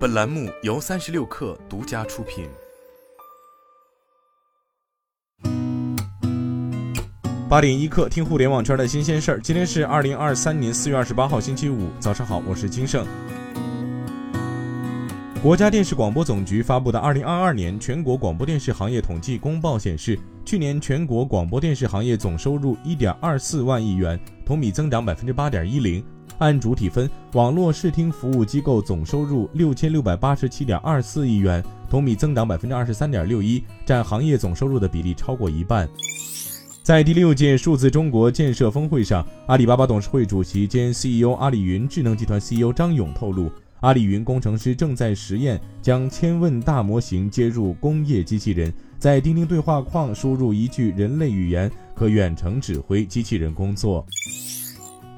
本栏目由三十六氪独家出品。八点一刻，听互联网圈的新鲜事儿。今天是二零二三年四月二十八号，星期五，早上好，我是金盛。国家电视广播总局发布的《二零二二年全国广播电视行业统计公报》显示，去年全国广播电视行业总收入一点二四万亿元，同比增长百分之八点一零。按主体分，网络视听服务机构总收入六千六百八十七点二四亿元，同比增长百分之二十三点六一，占行业总收入的比例超过一半。在第六届数字中国建设峰会上，阿里巴巴董事会主席兼 CEO 阿里云智能集团 CEO 张勇透露，阿里云工程师正在实验将千问大模型接入工业机器人，在钉钉对话框输入一句人类语言，可远程指挥机器人工作。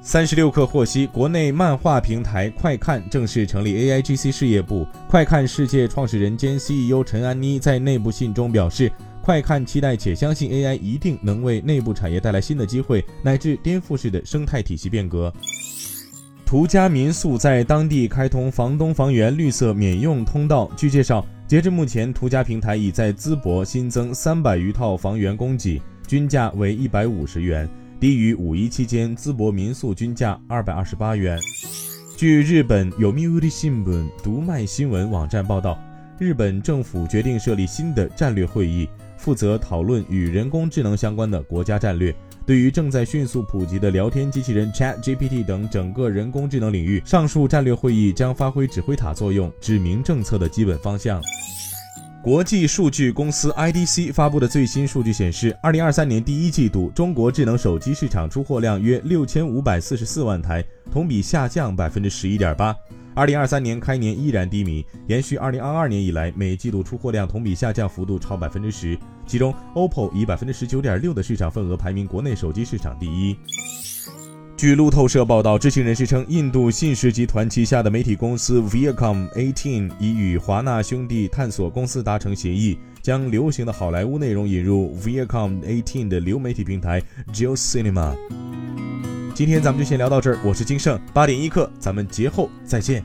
三十六氪获悉，国内漫画平台快看正式成立 AIGC 事业部。快看世界创始人兼 CEO 陈安妮在内部信中表示，快看期待且相信 AI 一定能为内部产业带来新的机会，乃至颠覆式的生态体系变革。途家民宿在当地开通房东房源绿色免用通道。据介绍，截至目前，途家平台已在淄博新增三百余套房源供给，均价为一百五十元。低于五一期间淄博民宿均价二百二十八元。据日本有 Yomiuri Shimbun 读卖新闻网站报道，日本政府决定设立新的战略会议，负责讨论与人工智能相关的国家战略。对于正在迅速普及的聊天机器人 ChatGPT 等整个人工智能领域，上述战略会议将发挥指挥塔作用，指明政策的基本方向。国际数据公司 IDC 发布的最新数据显示，二零二三年第一季度中国智能手机市场出货量约六千五百四十四万台，同比下降百分之十一点八。二零二三年开年依然低迷，延续二零二二年以来每季度出货量同比下降幅度超百分之十。其中，OPPO 以百分之十九点六的市场份额排名国内手机市场第一。据路透社报道，知情人士称，印度信实集团旗下的媒体公司 Viacom 18已与华纳兄弟探索公司达成协议，将流行的好莱坞内容引入 Viacom 18的流媒体平台 Geo Cinema。今天咱们就先聊到这儿，我是金盛，八点一刻，咱们节后再见。